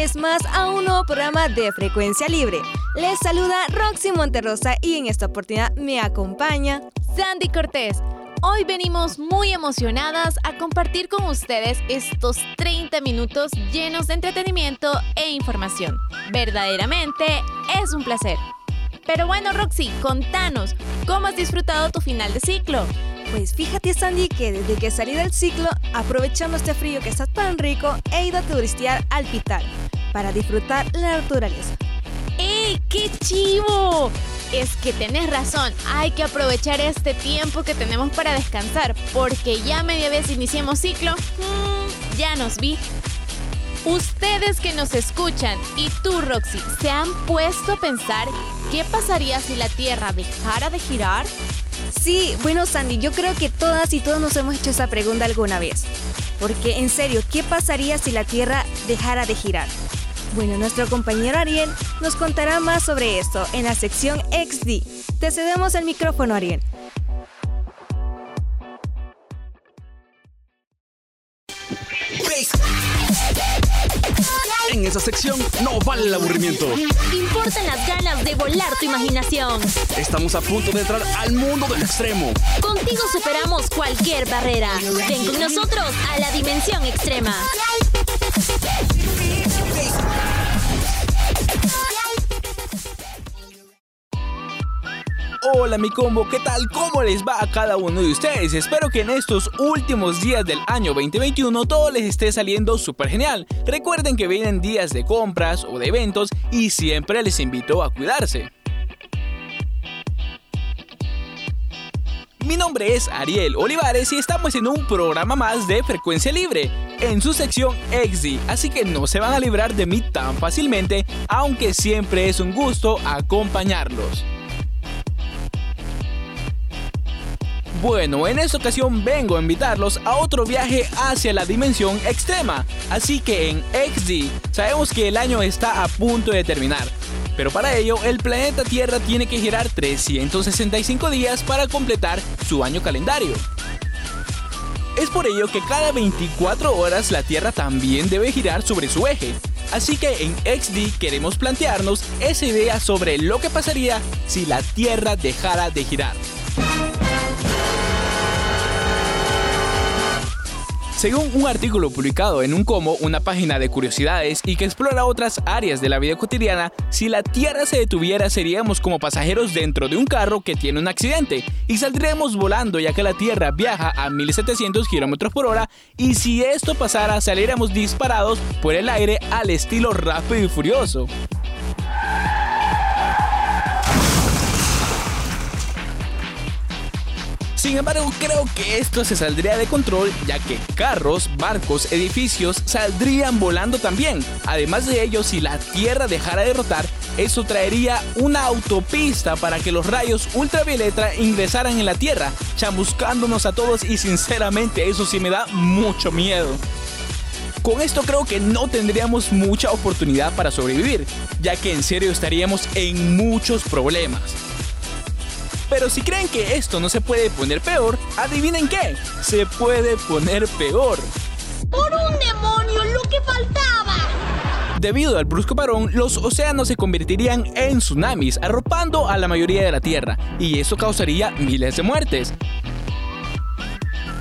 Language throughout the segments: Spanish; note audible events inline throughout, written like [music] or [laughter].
Vez más a un nuevo programa de Frecuencia Libre. Les saluda Roxy Monterrosa y en esta oportunidad me acompaña Sandy Cortés. Hoy venimos muy emocionadas a compartir con ustedes estos 30 minutos llenos de entretenimiento e información. Verdaderamente es un placer. Pero bueno, Roxy, contanos, ¿cómo has disfrutado tu final de ciclo? Pues fíjate Sandy que desde que salí del ciclo, aprovechando este frío que está tan rico, he ido a turistear al Pital para disfrutar la naturaleza. ¡Ey, qué chivo! Es que tenés razón, hay que aprovechar este tiempo que tenemos para descansar, porque ya media vez iniciamos ciclo, mm, ya nos vi. Ustedes que nos escuchan y tú, Roxy, ¿se han puesto a pensar qué pasaría si la Tierra dejara de girar? Sí, bueno Sandy, yo creo que todas y todos nos hemos hecho esa pregunta alguna vez. Porque en serio, ¿qué pasaría si la Tierra dejara de girar? Bueno, nuestro compañero Ariel nos contará más sobre esto en la sección XD. Te cedemos el micrófono, Ariel. Sección no vale el aburrimiento. Importan las ganas de volar tu imaginación. Estamos a punto de entrar al mundo del extremo. Contigo superamos cualquier barrera. Ven con nosotros a la dimensión extrema. Hola mi combo, ¿qué tal? ¿Cómo les va a cada uno de ustedes? Espero que en estos últimos días del año 2021 todo les esté saliendo súper genial. Recuerden que vienen días de compras o de eventos y siempre les invito a cuidarse. Mi nombre es Ariel Olivares y estamos en un programa más de Frecuencia Libre, en su sección XD, así que no se van a librar de mí tan fácilmente, aunque siempre es un gusto acompañarlos. Bueno, en esta ocasión vengo a invitarlos a otro viaje hacia la dimensión extrema. Así que en XD sabemos que el año está a punto de terminar. Pero para ello, el planeta Tierra tiene que girar 365 días para completar su año calendario. Es por ello que cada 24 horas la Tierra también debe girar sobre su eje. Así que en XD queremos plantearnos esa idea sobre lo que pasaría si la Tierra dejara de girar. Según un artículo publicado en un como, una página de curiosidades y que explora otras áreas de la vida cotidiana, si la Tierra se detuviera seríamos como pasajeros dentro de un carro que tiene un accidente y saldríamos volando ya que la Tierra viaja a 1700 km por hora y si esto pasara saliéramos disparados por el aire al estilo rápido y furioso. Sin embargo, creo que esto se saldría de control ya que carros, barcos, edificios saldrían volando también. Además de ello, si la Tierra dejara de rotar, eso traería una autopista para que los rayos ultravioleta ingresaran en la Tierra, chamuscándonos a todos y sinceramente eso sí me da mucho miedo. Con esto creo que no tendríamos mucha oportunidad para sobrevivir, ya que en serio estaríamos en muchos problemas. Pero si creen que esto no se puede poner peor, adivinen qué, se puede poner peor. ¡Por un demonio, lo que faltaba! Debido al brusco parón, los océanos se convertirían en tsunamis, arropando a la mayoría de la Tierra, y eso causaría miles de muertes.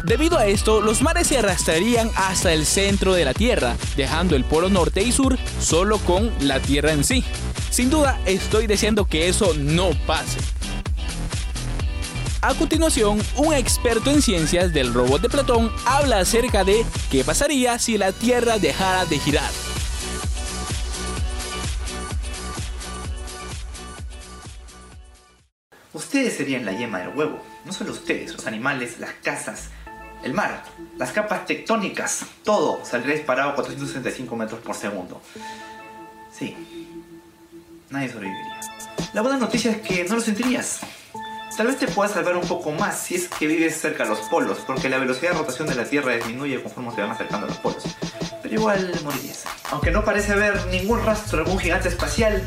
Debido a esto, los mares se arrastrarían hasta el centro de la Tierra, dejando el polo norte y sur solo con la Tierra en sí. Sin duda, estoy deseando que eso no pase. A continuación, un experto en ciencias del robot de Platón habla acerca de qué pasaría si la Tierra dejara de girar. Usted Ustedes serían la yema del huevo. No solo ustedes, los animales, las casas, el mar, las capas tectónicas, todo saldría disparado a 465 metros por segundo. Sí, nadie sobreviviría. La buena noticia es que no lo sentirías. Tal vez te pueda salvar un poco más si es que vives cerca de los polos, porque la velocidad de rotación de la Tierra disminuye conforme se van acercando a los polos. Pero igual morirías. Aunque no parece haber ningún rastro de algún gigante espacial,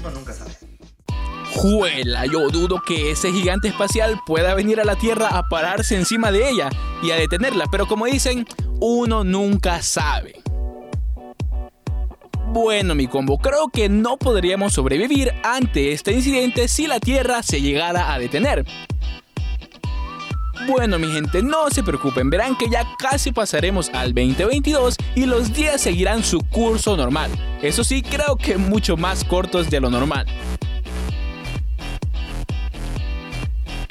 uno nunca sabe. Juela, yo dudo que ese gigante espacial pueda venir a la Tierra a pararse encima de ella y a detenerla, pero como dicen, uno nunca sabe. Bueno, mi combo, creo que no podríamos sobrevivir ante este incidente si la Tierra se llegara a detener. Bueno, mi gente, no se preocupen, verán que ya casi pasaremos al 2022 y los días seguirán su curso normal. Eso sí, creo que mucho más cortos de lo normal.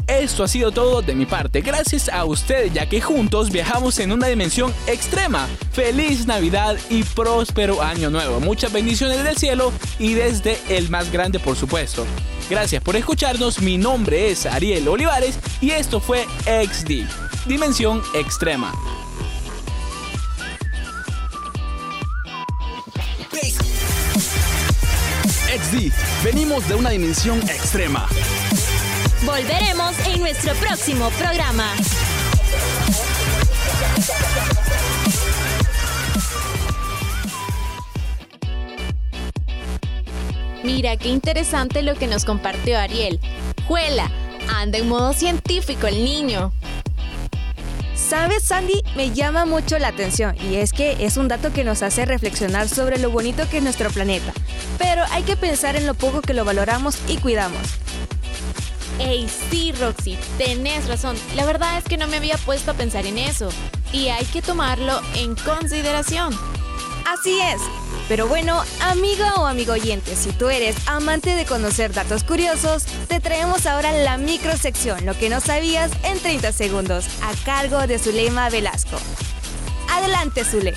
Esto ha sido todo de mi parte, gracias a ustedes ya que juntos viajamos en una dimensión extrema. Feliz Navidad y próspero año nuevo. Muchas bendiciones del cielo y desde el más grande por supuesto. Gracias por escucharnos, mi nombre es Ariel Olivares y esto fue XD, Dimensión Extrema. XD, venimos de una dimensión extrema. Volveremos en nuestro próximo programa. Mira qué interesante lo que nos compartió Ariel. Juela, anda en modo científico el niño. ¿Sabes, Sandy? Me llama mucho la atención y es que es un dato que nos hace reflexionar sobre lo bonito que es nuestro planeta. Pero hay que pensar en lo poco que lo valoramos y cuidamos. Ey, sí, Roxy, tenés razón. La verdad es que no me había puesto a pensar en eso. Y hay que tomarlo en consideración. Así es. Pero bueno, amiga o amigo oyente, si tú eres amante de conocer datos curiosos, te traemos ahora la microsección, lo que no sabías en 30 segundos, a cargo de Zulema Velasco. Adelante, Zule.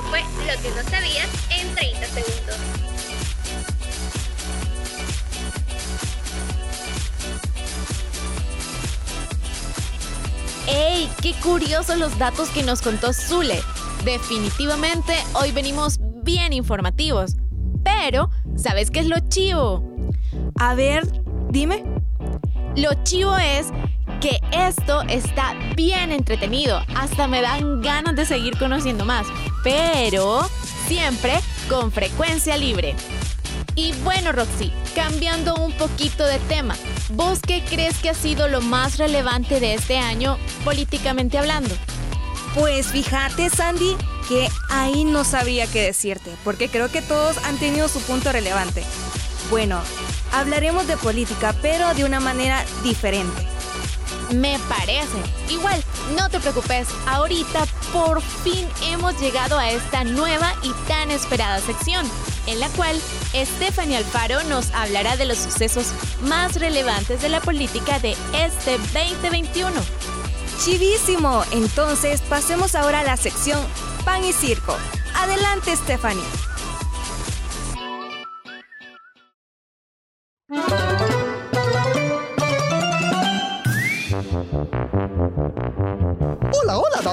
Esto fue lo que no sabías en 30 segundos. ¡Ey! ¡Qué curiosos los datos que nos contó Zule! Definitivamente hoy venimos bien informativos. Pero, ¿sabes qué es lo chivo? A ver, dime. Lo chivo es que esto está bien entretenido. Hasta me dan ganas de seguir conociendo más. Pero siempre con frecuencia libre. Y bueno, Roxy, cambiando un poquito de tema, ¿vos qué crees que ha sido lo más relevante de este año políticamente hablando? Pues fíjate, Sandy, que ahí no sabía qué decirte, porque creo que todos han tenido su punto relevante. Bueno, hablaremos de política, pero de una manera diferente. Me parece. Igual, no te preocupes, ahorita por fin hemos llegado a esta nueva y tan esperada sección, en la cual Stephanie Alfaro nos hablará de los sucesos más relevantes de la política de este 2021. Chivísimo. Entonces, pasemos ahora a la sección Pan y Circo. Adelante, Stephanie.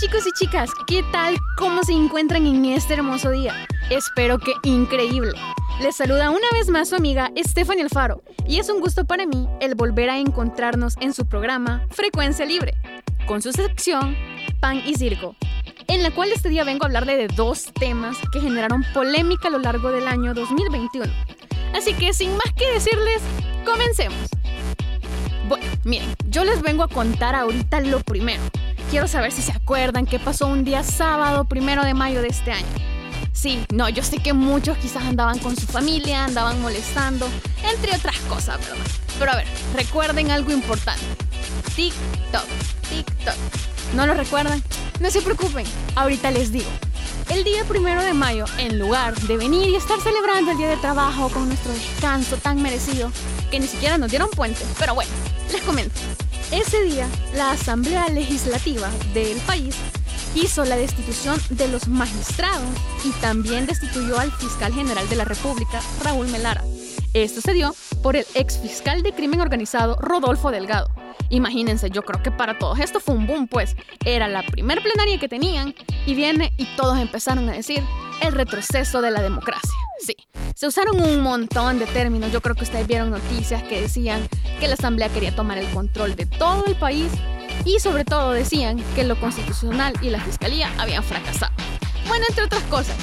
chicos y chicas, ¿qué tal? ¿Cómo se encuentran en este hermoso día? Espero que increíble. Les saluda una vez más su amiga Stephanie Alfaro y es un gusto para mí el volver a encontrarnos en su programa Frecuencia Libre, con su sección Pan y Circo, en la cual este día vengo a hablarle de dos temas que generaron polémica a lo largo del año 2021. Así que sin más que decirles, comencemos. Bueno, miren, yo les vengo a contar ahorita lo primero. Quiero saber si se acuerdan qué pasó un día sábado primero de mayo de este año. Sí, no, yo sé que muchos quizás andaban con su familia, andaban molestando, entre otras cosas, ¿verdad? Pero a ver, recuerden algo importante. TikTok, TikTok. ¿No lo recuerdan? No se preocupen, ahorita les digo. El día primero de mayo, en lugar de venir y estar celebrando el día de trabajo con nuestro descanso tan merecido, que ni siquiera nos dieron puente, pero bueno, les comento. Ese día, la Asamblea Legislativa del país hizo la destitución de los magistrados y también destituyó al fiscal general de la República, Raúl Melara. Esto se dio por el ex fiscal de crimen organizado, Rodolfo Delgado. Imagínense, yo creo que para todos esto fue un boom, pues era la primer plenaria que tenían y viene y todos empezaron a decir el retroceso de la democracia. Sí, se usaron un montón de términos. Yo creo que ustedes vieron noticias que decían que la Asamblea quería tomar el control de todo el país y sobre todo decían que lo constitucional y la fiscalía habían fracasado. Bueno, entre otras cosas,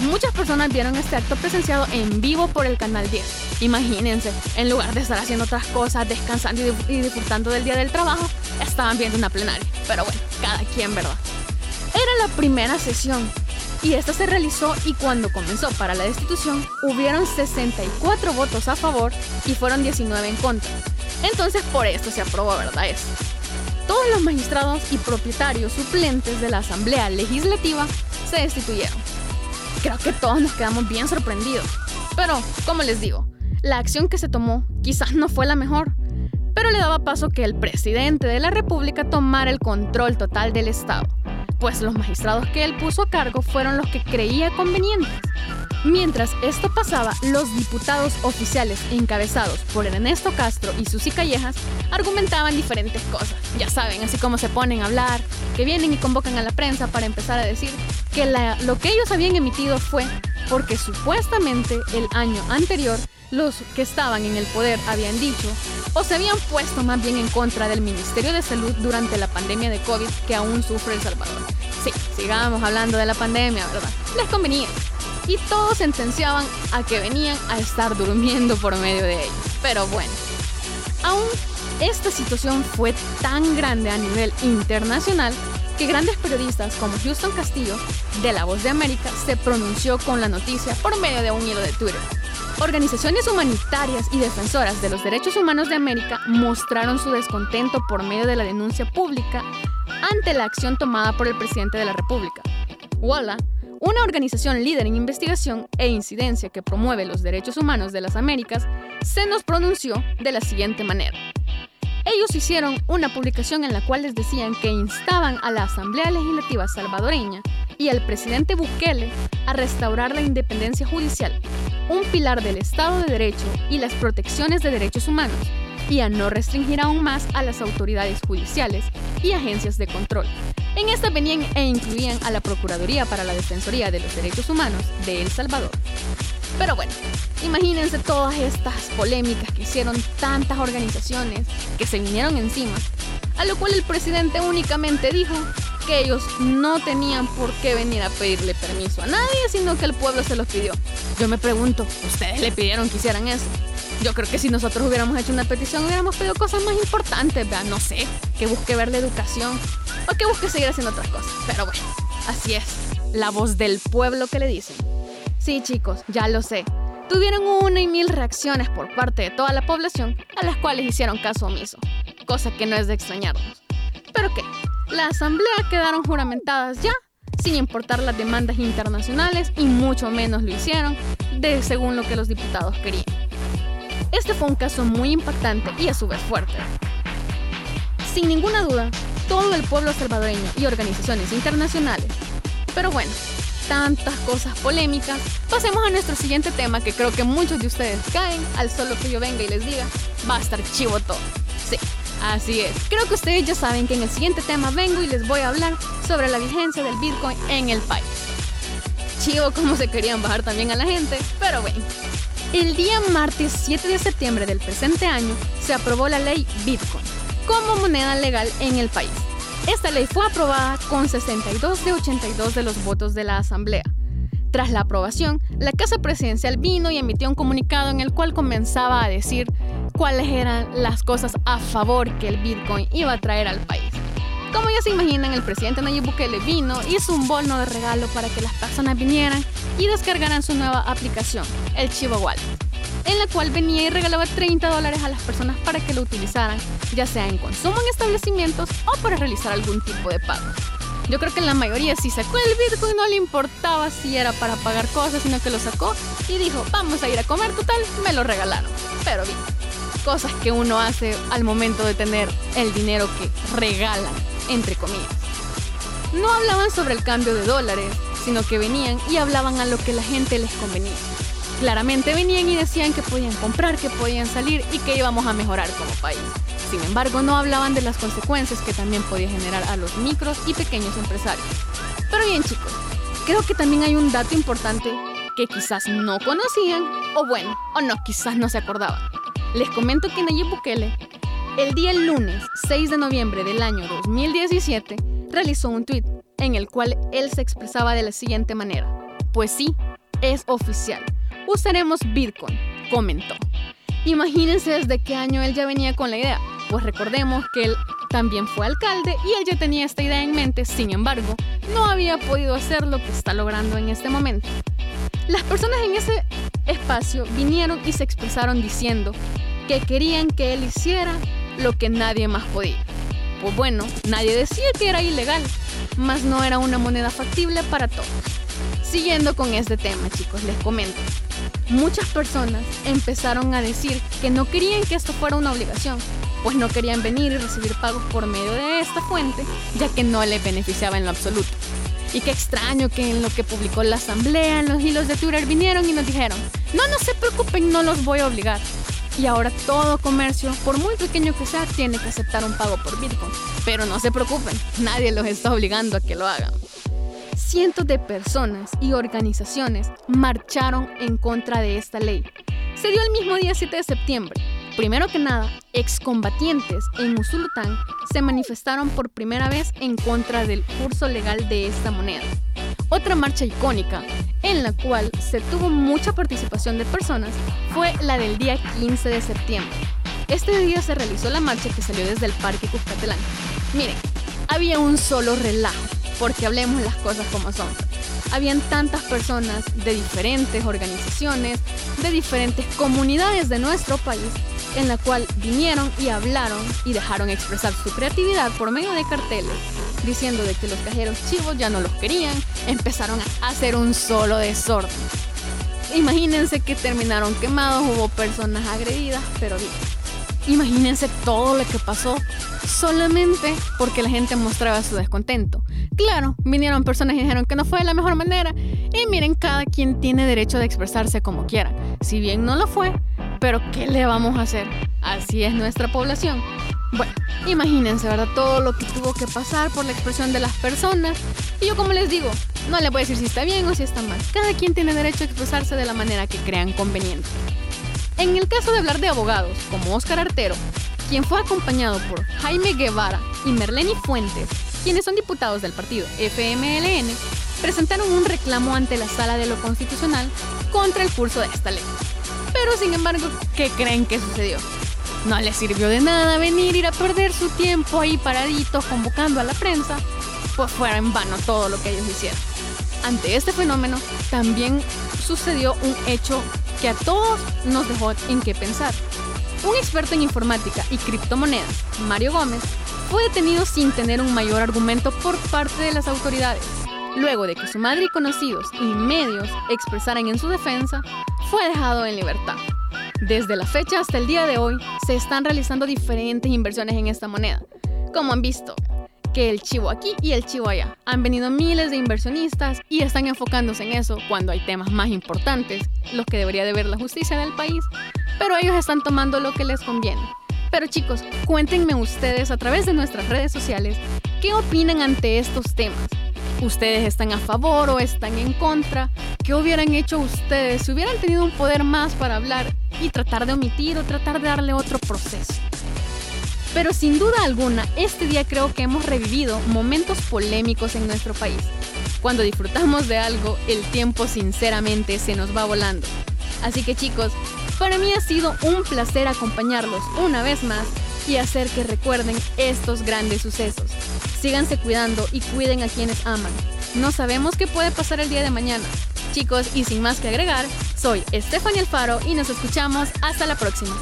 muchas personas vieron este acto presenciado en vivo por el canal 10. Imagínense, en lugar de estar haciendo otras cosas, descansando y disfrutando del día del trabajo, estaban viendo una plenaria. Pero bueno, cada quien, ¿verdad? Era la primera sesión y esta se realizó y cuando comenzó para la destitución hubieron 64 votos a favor y fueron 19 en contra. Entonces por esto se aprobó, ¿verdad? Eso todos los magistrados y propietarios suplentes de la Asamblea Legislativa se destituyeron. Creo que todos nos quedamos bien sorprendidos. Pero, como les digo, la acción que se tomó quizás no fue la mejor, pero le daba paso que el presidente de la República tomara el control total del Estado, pues los magistrados que él puso a cargo fueron los que creía convenientes. Mientras esto pasaba, los diputados oficiales encabezados por Ernesto Castro y Susi Callejas argumentaban diferentes cosas. Ya saben, así como se ponen a hablar, que vienen y convocan a la prensa para empezar a decir que lo que ellos habían emitido fue porque supuestamente el año anterior los que estaban en el poder habían dicho o se habían puesto más bien en contra del Ministerio de Salud durante la pandemia de COVID que aún sufre El Salvador. Sí, sigamos hablando de la pandemia, ¿verdad? Les convenía y todos sentenciaban a que venían a estar durmiendo por medio de ellos. Pero bueno, aún esta situación fue tan grande a nivel internacional que grandes periodistas como Houston Castillo, de La Voz de América, se pronunció con la noticia por medio de un hilo de Twitter. Organizaciones humanitarias y defensoras de los derechos humanos de América mostraron su descontento por medio de la denuncia pública ante la acción tomada por el presidente de la República. Walla una organización líder en investigación e incidencia que promueve los derechos humanos de las Américas, se nos pronunció de la siguiente manera. Ellos hicieron una publicación en la cual les decían que instaban a la Asamblea Legislativa salvadoreña y al presidente Bukele a restaurar la independencia judicial, un pilar del Estado de Derecho y las protecciones de derechos humanos, y a no restringir aún más a las autoridades judiciales y agencias de control. En esta venían e incluían a la Procuraduría para la Defensoría de los Derechos Humanos de El Salvador. Pero bueno, imagínense todas estas polémicas que hicieron tantas organizaciones que se vinieron encima, a lo cual el presidente únicamente dijo que ellos no tenían por qué venir a pedirle permiso a nadie, sino que el pueblo se los pidió. Yo me pregunto, ¿ustedes le pidieron que hicieran eso? Yo creo que si nosotros hubiéramos hecho una petición, hubiéramos pedido cosas más importantes, ¿verdad? No sé, que busque ver la educación o que busque seguir haciendo otras cosas. Pero bueno, así es, la voz del pueblo que le dicen. Sí, chicos, ya lo sé. Tuvieron una y mil reacciones por parte de toda la población a las cuales hicieron caso omiso, cosa que no es de extrañarnos. ¿Pero qué? La asamblea quedaron juramentadas ya, sin importar las demandas internacionales y mucho menos lo hicieron, de según lo que los diputados querían. Este fue un caso muy impactante y a su vez fuerte. Sin ninguna duda, todo el pueblo salvadoreño y organizaciones internacionales. Pero bueno, tantas cosas polémicas, pasemos a nuestro siguiente tema que creo que muchos de ustedes caen al solo que yo venga y les diga, va a estar chivo todo. Sí, así es. Creo que ustedes ya saben que en el siguiente tema vengo y les voy a hablar sobre la vigencia del Bitcoin en el país. Chivo como se querían bajar también a la gente, pero bueno. El día martes 7 de septiembre del presente año se aprobó la ley Bitcoin como moneda legal en el país. Esta ley fue aprobada con 62 de 82 de los votos de la Asamblea. Tras la aprobación, la Casa Presidencial vino y emitió un comunicado en el cual comenzaba a decir cuáles eran las cosas a favor que el Bitcoin iba a traer al país. Como ya se imaginan, el presidente Nayib Bukele vino, hizo un bono de regalo para que las personas vinieran y descargaran su nueva aplicación, el Chivo Wallet en la cual venía y regalaba 30 dólares a las personas para que lo utilizaran, ya sea en consumo en establecimientos o para realizar algún tipo de pago. Yo creo que la mayoría si sacó el Bitcoin no le importaba si era para pagar cosas, sino que lo sacó y dijo, vamos a ir a comer, total, me lo regalaron. Pero bien, cosas que uno hace al momento de tener el dinero que regalan, entre comillas. No hablaban sobre el cambio de dólares, sino que venían y hablaban a lo que la gente les convenía. Claramente venían y decían que podían comprar, que podían salir y que íbamos a mejorar como país. Sin embargo, no hablaban de las consecuencias que también podía generar a los micros y pequeños empresarios. Pero bien chicos, creo que también hay un dato importante que quizás no conocían, o bueno, o no, quizás no se acordaban. Les comento que Nayib Bukele, el día lunes 6 de noviembre del año 2017, realizó un tweet en el cual él se expresaba de la siguiente manera. Pues sí, es oficial usaremos Bitcoin, comentó. Imagínense desde qué año él ya venía con la idea. Pues recordemos que él también fue alcalde y él ya tenía esta idea en mente, sin embargo, no había podido hacer lo que está logrando en este momento. Las personas en ese espacio vinieron y se expresaron diciendo que querían que él hiciera lo que nadie más podía. Pues bueno, nadie decía que era ilegal, mas no era una moneda factible para todos. Siguiendo con este tema, chicos, les comento muchas personas empezaron a decir que no querían que esto fuera una obligación, pues no querían venir y recibir pagos por medio de esta fuente, ya que no les beneficiaba en lo absoluto. Y qué extraño que en lo que publicó la asamblea, en los hilos de Twitter vinieron y nos dijeron, no, no se preocupen, no los voy a obligar. Y ahora todo comercio, por muy pequeño que sea, tiene que aceptar un pago por Bitcoin. Pero no se preocupen, nadie los está obligando a que lo hagan cientos de personas y organizaciones marcharon en contra de esta ley. Se dio el mismo día 7 de septiembre. Primero que nada, excombatientes en Usulután se manifestaron por primera vez en contra del curso legal de esta moneda. Otra marcha icónica, en la cual se tuvo mucha participación de personas, fue la del día 15 de septiembre. Este día se realizó la marcha que salió desde el Parque Cuscatlán. Miren, había un solo relajo porque hablemos las cosas como son. Habían tantas personas de diferentes organizaciones, de diferentes comunidades de nuestro país, en la cual vinieron y hablaron y dejaron expresar su creatividad por medio de carteles, diciendo de que los cajeros chivos ya no los querían, empezaron a hacer un solo desorden. Imagínense que terminaron quemados, hubo personas agredidas, pero bien. Imagínense todo lo que pasó solamente porque la gente mostraba su descontento. Claro, vinieron personas y dijeron que no fue la mejor manera. Y miren, cada quien tiene derecho de expresarse como quiera. Si bien no lo fue, pero ¿qué le vamos a hacer? Así es nuestra población. Bueno, imagínense, ¿verdad? Todo lo que tuvo que pasar por la expresión de las personas. Y yo como les digo, no le voy a decir si está bien o si está mal. Cada quien tiene derecho a expresarse de la manera que crean conveniente. En el caso de hablar de abogados, como Óscar Artero, quien fue acompañado por Jaime Guevara y Merleni Fuentes, quienes son diputados del partido FMLN, presentaron un reclamo ante la Sala de lo Constitucional contra el curso de esta ley. Pero sin embargo, ¿qué creen que sucedió? No les sirvió de nada venir, ir a perder su tiempo ahí paraditos convocando a la prensa, pues fuera en vano todo lo que ellos hicieron. Ante este fenómeno, también sucedió un hecho que a todos nos dejó en qué pensar. Un experto en informática y criptomonedas, Mario Gómez, fue detenido sin tener un mayor argumento por parte de las autoridades. Luego de que su madre y conocidos y medios expresaran en su defensa, fue dejado en libertad. Desde la fecha hasta el día de hoy, se están realizando diferentes inversiones en esta moneda. Como han visto, que el chivo aquí y el chivo allá. Han venido miles de inversionistas y están enfocándose en eso cuando hay temas más importantes, los que debería de ver la justicia del país, pero ellos están tomando lo que les conviene. Pero chicos, cuéntenme ustedes a través de nuestras redes sociales qué opinan ante estos temas. ¿Ustedes están a favor o están en contra? ¿Qué hubieran hecho ustedes si hubieran tenido un poder más para hablar y tratar de omitir o tratar de darle otro proceso? Pero sin duda alguna, este día creo que hemos revivido momentos polémicos en nuestro país. Cuando disfrutamos de algo, el tiempo sinceramente se nos va volando. Así que chicos, para mí ha sido un placer acompañarlos una vez más y hacer que recuerden estos grandes sucesos. Síganse cuidando y cuiden a quienes aman. No sabemos qué puede pasar el día de mañana. Chicos, y sin más que agregar, soy Stephanie Alfaro y nos escuchamos hasta la próxima.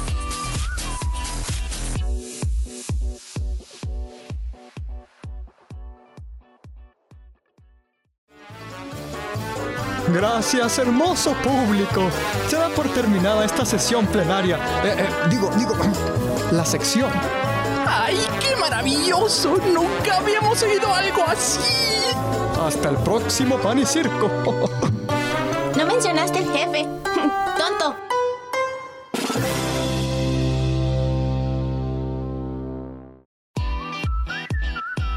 Gracias, hermoso público. Se da por terminada esta sesión plenaria. Eh, eh, digo, digo, [clears throat] la sección. ¡Ay, qué maravilloso! Nunca habíamos oído algo así. Hasta el próximo pan y circo. [laughs] No mencionaste al jefe. [laughs] Tonto.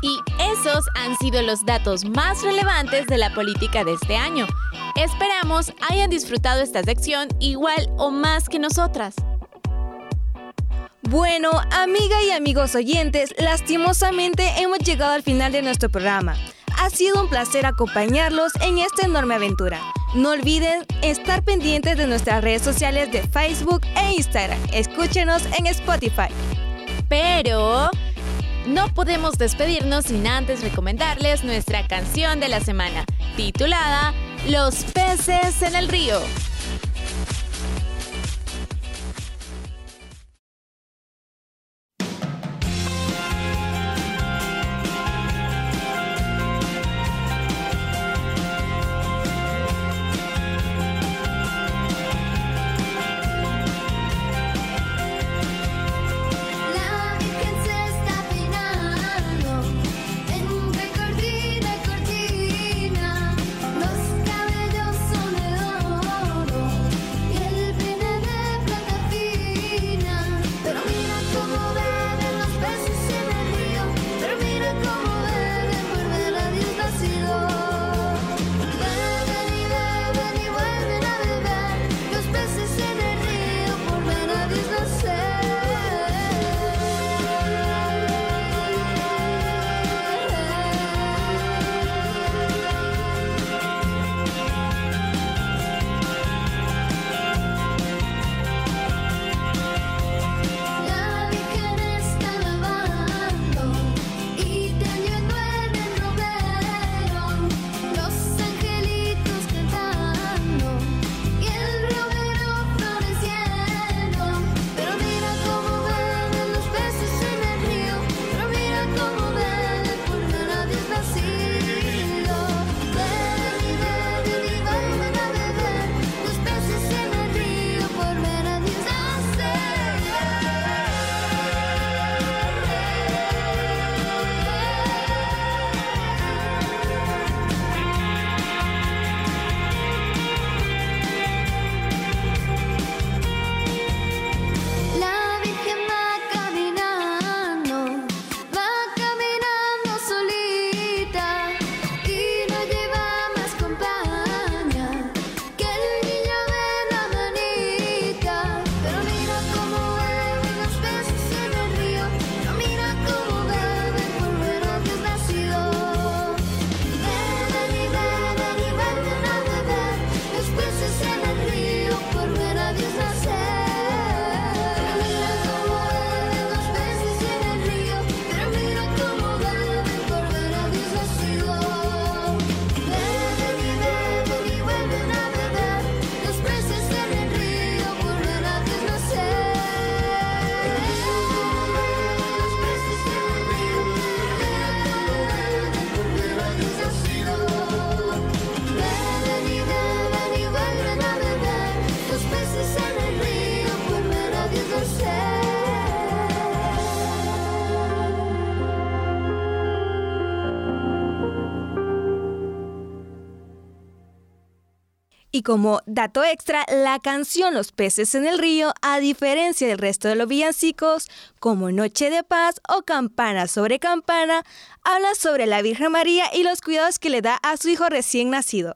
Y esos han sido los datos más relevantes de la política de este año. Esperamos hayan disfrutado esta sección igual o más que nosotras. Bueno, amiga y amigos oyentes, lastimosamente hemos llegado al final de nuestro programa. Ha sido un placer acompañarlos en esta enorme aventura. No olviden estar pendientes de nuestras redes sociales de Facebook e Instagram. Escúchenos en Spotify. Pero no podemos despedirnos sin antes recomendarles nuestra canción de la semana, titulada Los peces en el río. Como dato extra, la canción Los peces en el río, a diferencia del resto de los villancicos, como Noche de Paz o Campana sobre Campana, habla sobre la Virgen María y los cuidados que le da a su hijo recién nacido.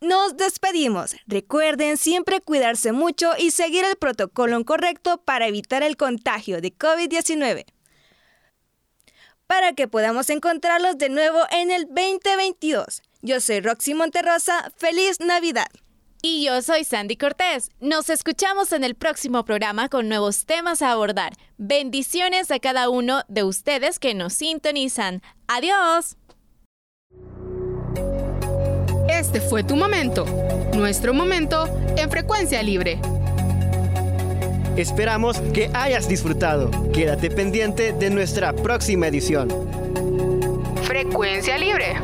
Nos despedimos. Recuerden siempre cuidarse mucho y seguir el protocolo correcto para evitar el contagio de COVID-19. Para que podamos encontrarlos de nuevo en el 2022. Yo soy Roxy Monterrosa. ¡Feliz Navidad! Y yo soy Sandy Cortés. Nos escuchamos en el próximo programa con nuevos temas a abordar. Bendiciones a cada uno de ustedes que nos sintonizan. Adiós. Este fue tu momento, nuestro momento en frecuencia libre. Esperamos que hayas disfrutado. Quédate pendiente de nuestra próxima edición. Frecuencia libre.